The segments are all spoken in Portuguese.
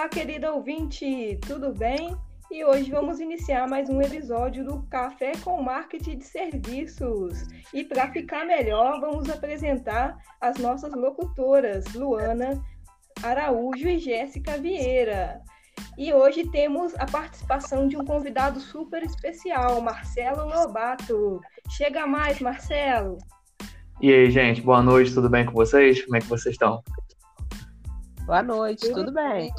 Olá, querida ouvinte, tudo bem? E hoje vamos iniciar mais um episódio do Café com Marketing de Serviços. E para ficar melhor, vamos apresentar as nossas locutoras, Luana Araújo e Jéssica Vieira. E hoje temos a participação de um convidado super especial, Marcelo Lobato. Chega mais, Marcelo. E aí, gente, boa noite, tudo bem com vocês? Como é que vocês estão? Boa noite, tudo, tudo bem?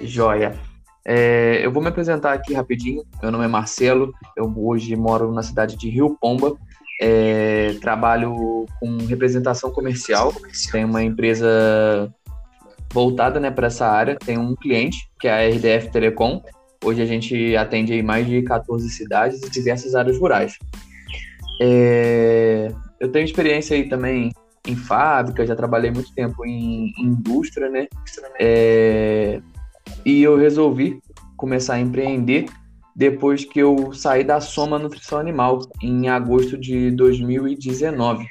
Joia. É, eu vou me apresentar aqui rapidinho. Meu nome é Marcelo, eu hoje moro na cidade de Rio Pomba. É, trabalho com representação comercial, tenho uma empresa voltada né, para essa área. Tem um cliente, que é a RDF Telecom. Hoje a gente atende aí mais de 14 cidades e diversas áreas rurais. É, eu tenho experiência aí também em fábrica, já trabalhei muito tempo em, em indústria, né? É, e eu resolvi começar a empreender depois que eu saí da Soma Nutrição Animal, em agosto de 2019.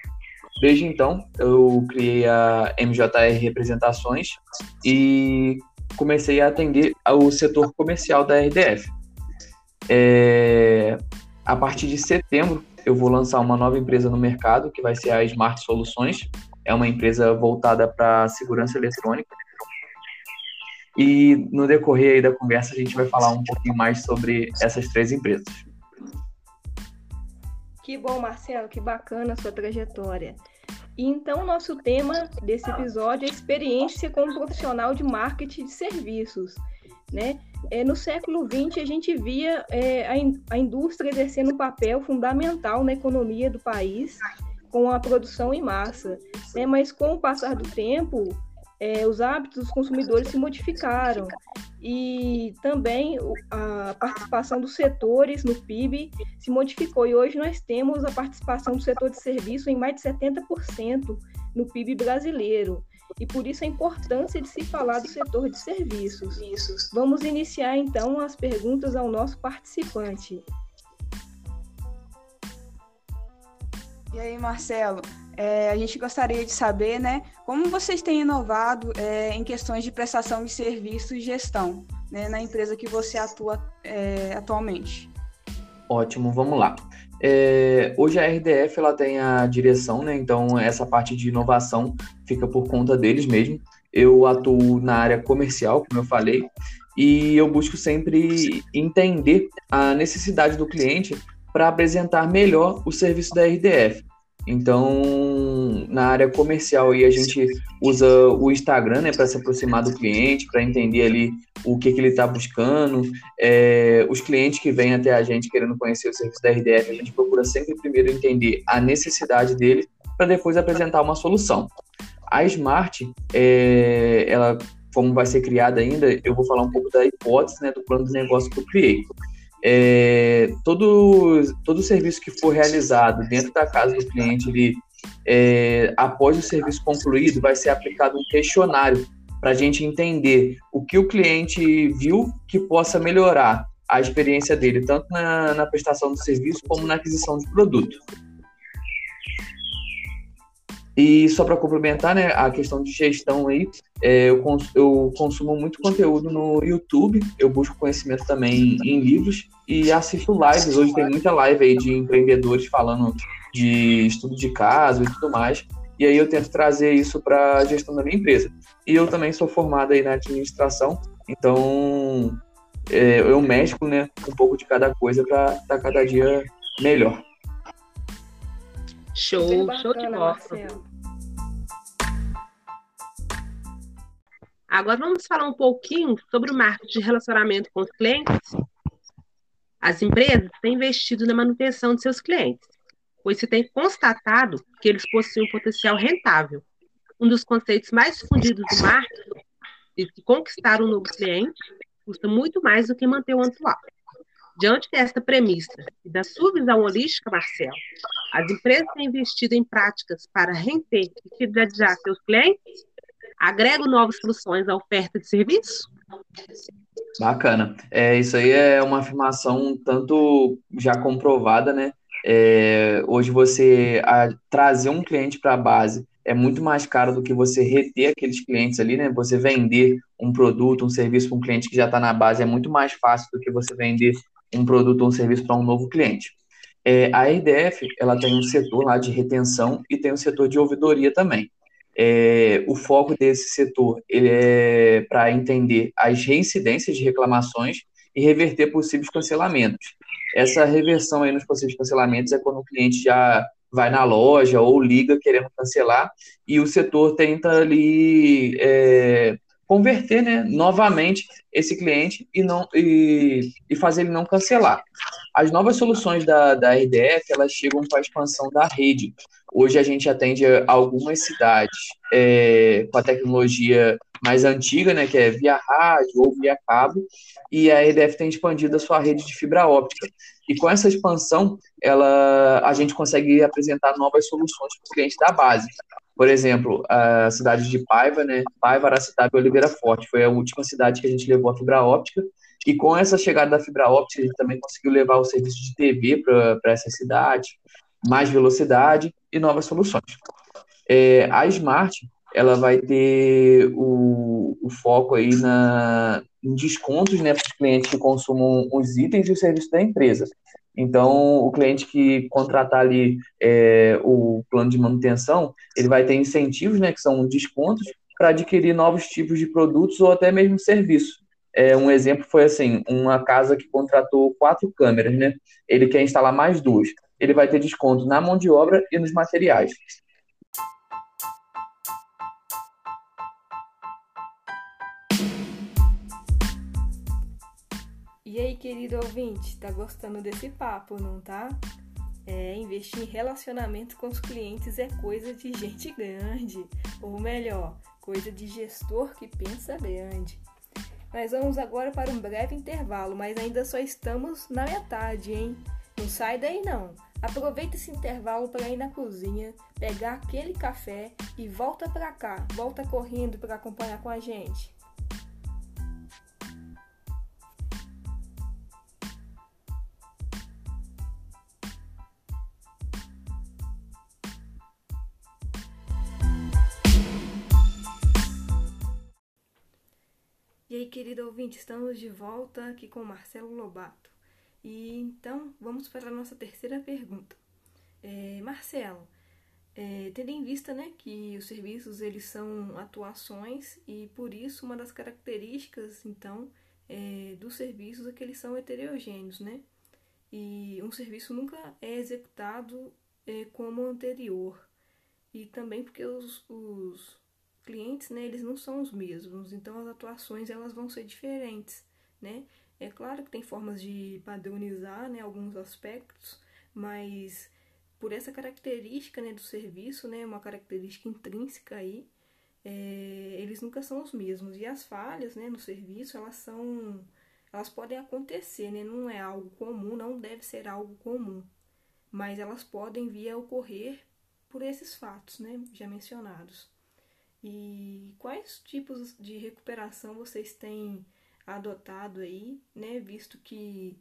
Desde então, eu criei a MJR Representações e comecei a atender o setor comercial da RDF. É, a partir de setembro, eu vou lançar uma nova empresa no mercado, que vai ser a Smart Soluções. É uma empresa voltada para segurança eletrônica. E no decorrer da conversa, a gente vai falar um pouquinho mais sobre essas três empresas. Que bom, Marcelo, que bacana a sua trajetória. E então, nosso tema desse episódio é experiência como profissional de marketing de serviços. Né? É, no século XX, a gente via é, a, in, a indústria exercendo um papel fundamental na economia do país, com a produção em massa. Né? Mas, com o passar do tempo, é, os hábitos dos consumidores se modificaram e também a participação dos setores no PIB se modificou. E hoje nós temos a participação do setor de serviço em mais de 70% no PIB brasileiro. E por isso a importância de se falar do setor de serviços. Vamos iniciar então as perguntas ao nosso participante. E aí, Marcelo, é, a gente gostaria de saber, né, como vocês têm inovado é, em questões de prestação de serviço e gestão, né, na empresa que você atua é, atualmente. Ótimo, vamos lá. É, hoje a RDF ela tem a direção, né? Então essa parte de inovação fica por conta deles mesmo. Eu atuo na área comercial, como eu falei, e eu busco sempre entender a necessidade do cliente para apresentar melhor o serviço da RDF. Então, na área comercial, aí a gente usa o Instagram né, para se aproximar do cliente, para entender ali o que, que ele está buscando. É, os clientes que vêm até a gente querendo conhecer o serviço da RDF, a gente procura sempre primeiro entender a necessidade dele para depois apresentar uma solução. A Smart, é, ela, como vai ser criada ainda, eu vou falar um pouco da hipótese né, do plano de negócio que eu criei é, todo, todo serviço que for realizado dentro da casa do cliente, ele, é, após o serviço concluído, vai ser aplicado um questionário para a gente entender o que o cliente viu que possa melhorar a experiência dele, tanto na, na prestação do serviço como na aquisição de produto. E só para complementar, né, a questão de gestão aí, é, eu, cons eu consumo muito conteúdo no YouTube, eu busco conhecimento também em livros e assisto lives. Hoje tem muita live aí de empreendedores falando de estudo de caso e tudo mais. E aí eu tento trazer isso para a gestão da minha empresa. E eu também sou formado aí na administração, então é, eu mesclo, né, um pouco de cada coisa para estar tá cada dia melhor. Show, show de bola. Agora vamos falar um pouquinho sobre o marketing de relacionamento com os clientes. As empresas têm investido na manutenção de seus clientes, pois se tem constatado que eles possuem um potencial rentável. Um dos conceitos mais difundidos do marketing é que conquistar um novo cliente custa muito mais do que manter o atual. Diante desta premissa e da sua visão holística, Marcelo, as empresas têm investido em práticas para render e fidelizar seus clientes? Agregam novas soluções à oferta de serviço? Bacana. É, isso aí é uma afirmação tanto já comprovada, né? É, hoje você a, trazer um cliente para a base é muito mais caro do que você reter aqueles clientes ali, né? Você vender um produto, um serviço para um cliente que já está na base é muito mais fácil do que você vender um produto ou um serviço para um novo cliente. É, a IDF ela tem um setor lá de retenção e tem um setor de ouvidoria também. É, o foco desse setor ele é para entender as reincidências de reclamações e reverter possíveis cancelamentos. Essa reversão aí nos possíveis cancelamentos é quando o cliente já vai na loja ou liga querendo cancelar e o setor tenta ali é, converter né, novamente esse cliente e, não, e, e fazer ele não cancelar. As novas soluções da, da RDF, elas chegam com a expansão da rede. Hoje a gente atende algumas cidades é, com a tecnologia mais antiga, né, que é via rádio ou via cabo, e a RDF tem expandido a sua rede de fibra óptica. E com essa expansão, ela, a gente consegue apresentar novas soluções para o cliente da base. Por exemplo, a cidade de Paiva, né? Paiva, Aracitaba e Oliveira Forte. Foi a última cidade que a gente levou a fibra óptica. E com essa chegada da fibra óptica, a gente também conseguiu levar o serviço de TV para essa cidade, mais velocidade e novas soluções. É, a Smart, ela vai ter o, o foco aí na, em descontos né, para os clientes que consumam os itens e os serviços da empresa. Então, o cliente que contratar ali é, o plano de manutenção, ele vai ter incentivos, né, que são descontos, para adquirir novos tipos de produtos ou até mesmo serviços. É, um exemplo foi assim, uma casa que contratou quatro câmeras, né? Ele quer instalar mais duas. Ele vai ter desconto na mão de obra e nos materiais. E aí, querido ouvinte, tá gostando desse papo, não tá? É, investir em relacionamento com os clientes é coisa de gente grande, ou melhor, coisa de gestor que pensa grande. Nós vamos agora para um breve intervalo, mas ainda só estamos na metade, hein? Não sai daí não. Aproveita esse intervalo para ir na cozinha, pegar aquele café e volta para cá, volta correndo para acompanhar com a gente. Aí, querido ouvinte, estamos de volta aqui com Marcelo Lobato. E então, vamos para a nossa terceira pergunta. É, Marcelo, é, tendo em vista né, que os serviços eles são atuações e por isso uma das características então é, dos serviços é que eles são heterogêneos, né? E um serviço nunca é executado é, como o anterior. E também porque os, os clientes, né, eles não são os mesmos, então as atuações elas vão ser diferentes, né? É claro que tem formas de padronizar, né, alguns aspectos, mas por essa característica, né, do serviço, né, uma característica intrínseca aí, é, eles nunca são os mesmos e as falhas, né, no serviço elas são, elas podem acontecer, né? Não é algo comum, não deve ser algo comum, mas elas podem vir a ocorrer por esses fatos, né, já mencionados. E quais tipos de recuperação vocês têm adotado aí, né? Visto que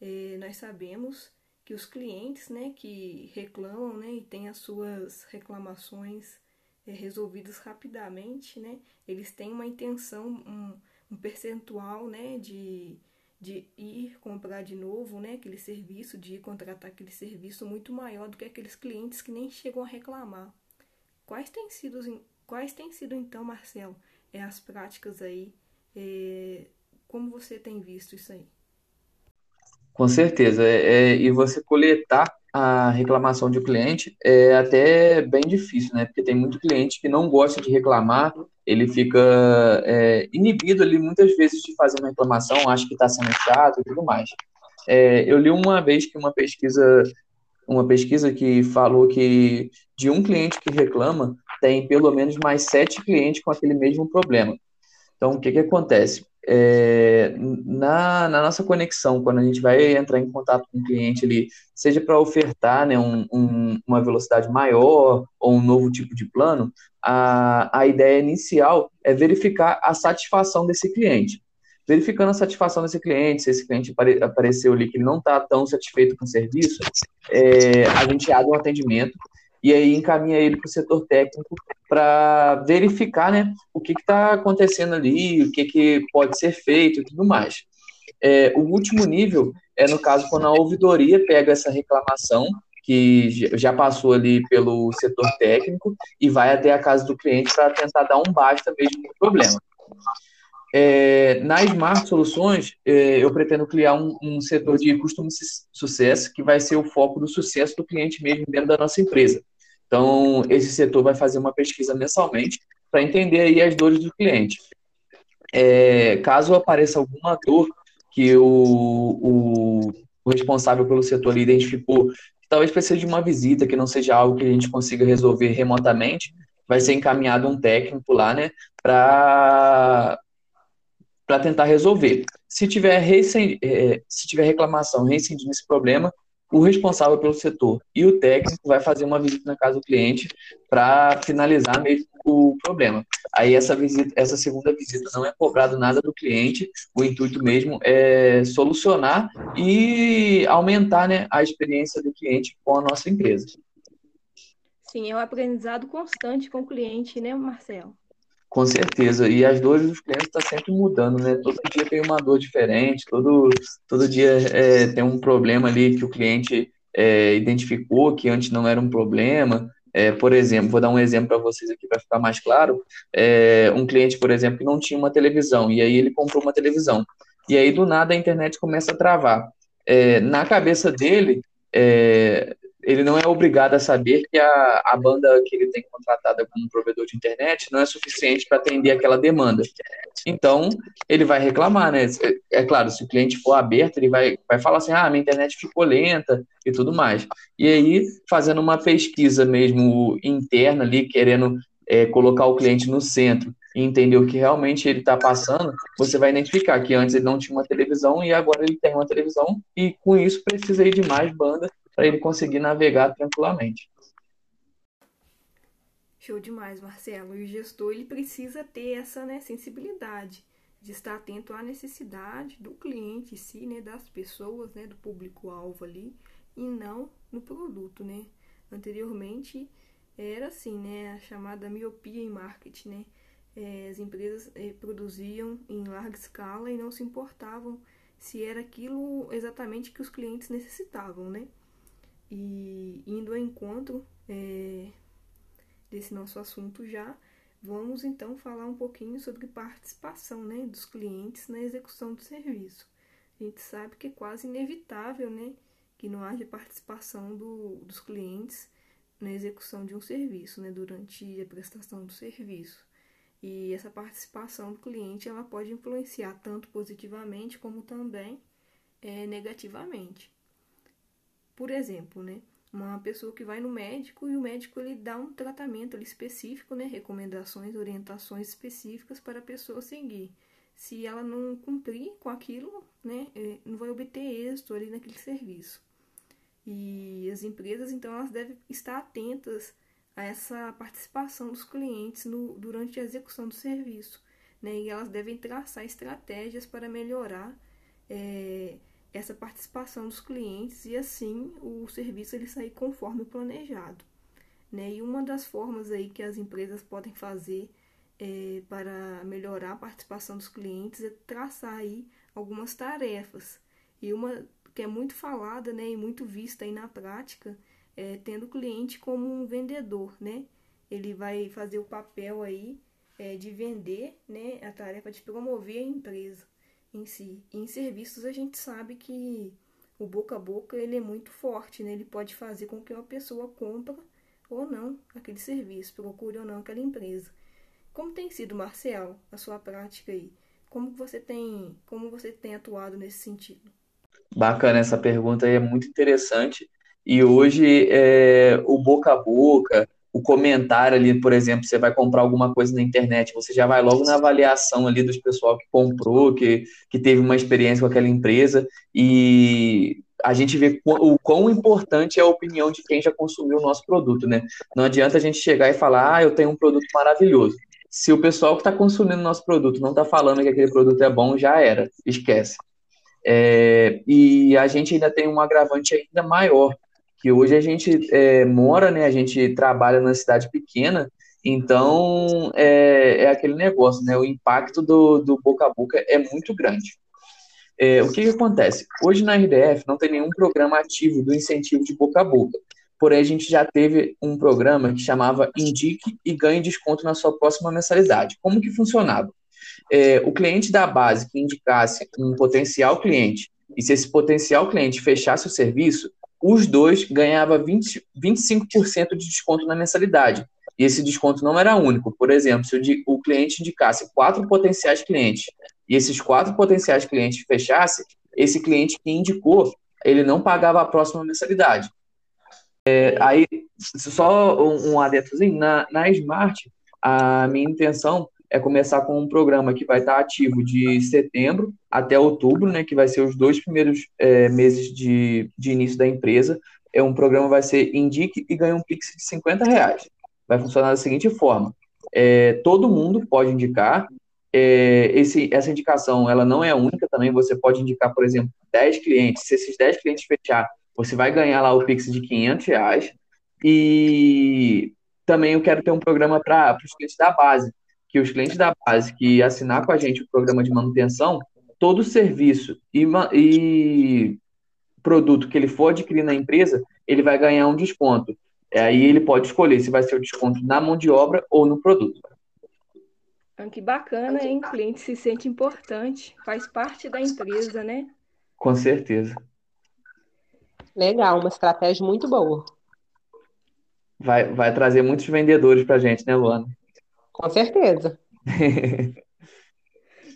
eh, nós sabemos que os clientes, né, que reclamam, né, e têm as suas reclamações eh, resolvidas rapidamente, né? Eles têm uma intenção, um, um percentual, né, de de ir comprar de novo, né, aquele serviço, de ir contratar aquele serviço muito maior do que aqueles clientes que nem chegam a reclamar. Quais têm sido Quais têm sido então, Marcelo, é, as práticas aí? É, como você tem visto isso aí? Com certeza. É, é, e você coletar a reclamação de cliente é até bem difícil, né? Porque tem muito cliente que não gosta de reclamar, ele fica é, inibido ali muitas vezes de fazer uma reclamação, acha que está sendo chato e tudo mais. É, eu li uma vez que uma pesquisa, uma pesquisa que falou que de um cliente que reclama, tem pelo menos mais sete clientes com aquele mesmo problema. Então, o que, que acontece? É, na, na, nossa conexão, quando a gente vai entrar em contato com o cliente ali, seja para ofertar né, um, um, uma velocidade maior ou um novo tipo de plano, a, a ideia inicial é verificar a satisfação desse cliente. Verificando a satisfação desse cliente, se esse cliente apare, apareceu ali que ele não está tão satisfeito com o serviço, é, a gente abre um atendimento e aí encaminha ele para o setor técnico para verificar né, o que está acontecendo ali, o que, que pode ser feito e tudo mais. É, o último nível é no caso quando a ouvidoria pega essa reclamação que já passou ali pelo setor técnico e vai até a casa do cliente para tentar dar um basta mesmo no problema. É, na Smart Soluções, é, eu pretendo criar um, um setor de customer sucesso que vai ser o foco do sucesso do cliente mesmo dentro da nossa empresa. Então, esse setor vai fazer uma pesquisa mensalmente para entender aí as dores do cliente. É, caso apareça alguma dor que o, o, o responsável pelo setor identificou que talvez precise de uma visita, que não seja algo que a gente consiga resolver remotamente, vai ser encaminhado um técnico lá, né, para tentar resolver. Se tiver, é, se tiver reclamação reincidindo esse problema, o responsável pelo setor e o técnico vai fazer uma visita na casa do cliente para finalizar mesmo o problema. Aí essa visita, essa segunda visita não é cobrado nada do cliente, o intuito mesmo é solucionar e aumentar né, a experiência do cliente com a nossa empresa. Sim, é um aprendizado constante com o cliente, né, Marcelo? Com certeza. E as dores dos clientes estão tá sempre mudando, né? Todo dia tem uma dor diferente, todo, todo dia é, tem um problema ali que o cliente é, identificou que antes não era um problema. É, por exemplo, vou dar um exemplo para vocês aqui para ficar mais claro. É, um cliente, por exemplo, que não tinha uma televisão, e aí ele comprou uma televisão. E aí, do nada, a internet começa a travar. É, na cabeça dele, é, ele não é obrigado a saber que a, a banda que ele tem contratada como provedor de internet não é suficiente para atender aquela demanda. Então, ele vai reclamar, né? É, é claro, se o cliente for aberto, ele vai, vai falar assim: ah, minha internet ficou lenta e tudo mais. E aí, fazendo uma pesquisa mesmo interna ali, querendo é, colocar o cliente no centro e entender o que realmente ele está passando, você vai identificar que antes ele não tinha uma televisão e agora ele tem uma televisão e com isso precisa ir de mais banda para ele conseguir navegar tranquilamente. Show demais, Marcelo. E o gestor ele precisa ter essa né, sensibilidade de estar atento à necessidade do cliente em si, né, das pessoas, né, do público-alvo ali, e não no produto, né? Anteriormente era assim, né, a chamada miopia em marketing, né? É, as empresas é, produziam em larga escala e não se importavam se era aquilo exatamente que os clientes necessitavam, né? E indo ao encontro é, desse nosso assunto já, vamos então falar um pouquinho sobre participação né, dos clientes na execução do serviço. A gente sabe que é quase inevitável né, que não haja participação do, dos clientes na execução de um serviço, né, durante a prestação do serviço. E essa participação do cliente ela pode influenciar tanto positivamente como também é, negativamente. Por exemplo, né, uma pessoa que vai no médico e o médico ele dá um tratamento específico, né, recomendações, orientações específicas para a pessoa seguir. Se ela não cumprir com aquilo, né, é, não vai obter êxito ali naquele serviço. E as empresas, então, elas devem estar atentas a essa participação dos clientes no, durante a execução do serviço, né, e elas devem traçar estratégias para melhorar é, essa participação dos clientes e assim o serviço ele sair conforme planejado. Né? E uma das formas aí que as empresas podem fazer é, para melhorar a participação dos clientes é traçar aí algumas tarefas. E uma que é muito falada né, e muito vista aí na prática é tendo o cliente como um vendedor, né? Ele vai fazer o papel aí é, de vender, né? A tarefa de promover a empresa em si. E em serviços a gente sabe que o boca a boca ele é muito forte, né? Ele pode fazer com que uma pessoa compre ou não aquele serviço, procure ou não aquela empresa. Como tem sido, Marcel, a sua prática aí? Como você tem, como você tem atuado nesse sentido? Bacana essa pergunta aí, é muito interessante. E hoje é, o boca a boca, o comentário ali, por exemplo, você vai comprar alguma coisa na internet, você já vai logo na avaliação ali dos pessoal que comprou, que, que teve uma experiência com aquela empresa, e a gente vê o quão importante é a opinião de quem já consumiu o nosso produto, né? Não adianta a gente chegar e falar, ah, eu tenho um produto maravilhoso. Se o pessoal que está consumindo nosso produto não está falando que aquele produto é bom, já era, esquece. É, e a gente ainda tem um agravante ainda maior, que hoje a gente é, mora, né, a gente trabalha na cidade pequena, então é, é aquele negócio, né, o impacto do, do boca a boca é muito grande. É, o que, que acontece? Hoje na RDF não tem nenhum programa ativo do incentivo de boca a boca, porém a gente já teve um programa que chamava Indique e Ganhe Desconto na sua próxima mensalidade. Como que funcionava? É, o cliente da base que indicasse um potencial cliente, e se esse potencial cliente fechasse o serviço, os dois ganhavam 20, 25% de desconto na mensalidade. E esse desconto não era único. Por exemplo, se o, o cliente indicasse quatro potenciais clientes e esses quatro potenciais clientes fechassem, esse cliente que indicou, ele não pagava a próxima mensalidade. É, aí, só um, um adetozinho, na, na Smart, a minha intenção é começar com um programa que vai estar ativo de setembro até outubro, né, que vai ser os dois primeiros é, meses de, de início da empresa. É um programa vai ser indique e ganhe um pix de 50 reais. Vai funcionar da seguinte forma: é, todo mundo pode indicar. É, esse, essa indicação ela não é única também. Você pode indicar, por exemplo, 10 clientes. Se esses 10 clientes fechar, você vai ganhar lá o pix de 500 reais. E também eu quero ter um programa para os clientes da base que os clientes da base que assinar com a gente o programa de manutenção, todo serviço e, e produto que ele for adquirir na empresa, ele vai ganhar um desconto. Aí ele pode escolher se vai ser o desconto na mão de obra ou no produto. Ah, que bacana, hein? O cliente se sente importante, faz parte da empresa, né? Com certeza. Legal, uma estratégia muito boa. Vai, vai trazer muitos vendedores para a gente, né, Luana? Com certeza.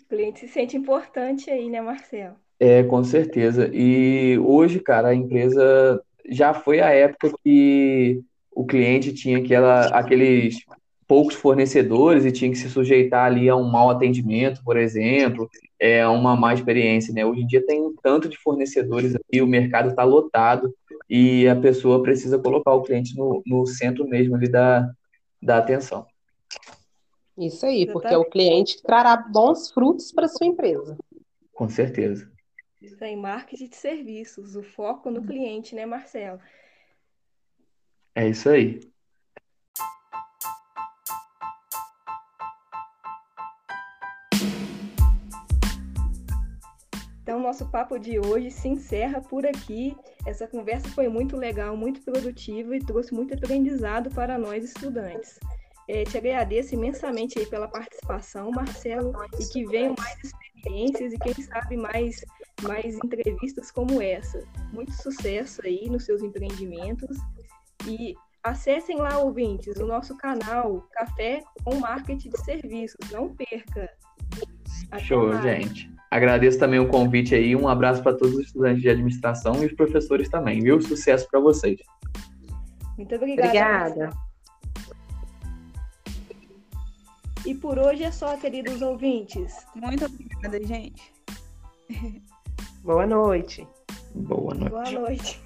o cliente se sente importante aí, né, Marcelo? É, com certeza. E hoje, cara, a empresa já foi a época que o cliente tinha aquela, aqueles poucos fornecedores e tinha que se sujeitar ali a um mau atendimento, por exemplo, é uma má experiência, né? Hoje em dia tem um tanto de fornecedores aqui, o mercado está lotado e a pessoa precisa colocar o cliente no, no centro mesmo ali da, da atenção. Isso aí, porque é o cliente que trará bons frutos para sua empresa. Com certeza. Isso aí, marketing de serviços, o foco no cliente, né, Marcelo? É isso aí. Então, nosso papo de hoje se encerra por aqui. Essa conversa foi muito legal, muito produtiva e trouxe muito aprendizado para nós estudantes. É, te agradeço imensamente aí pela participação, Marcelo, e que venham mais experiências e quem sabe mais, mais entrevistas como essa. Muito sucesso aí nos seus empreendimentos e acessem lá, ouvintes, o nosso canal Café com Marketing de Serviços. Não perca! Até Show, mais. gente. Agradeço também o convite aí. Um abraço para todos os estudantes de administração e os professores também, viu? Sucesso para vocês. Muito obrigada. Obrigada. E por hoje é só, queridos ouvintes. Muito obrigada, gente. Boa noite. Boa noite. Boa noite.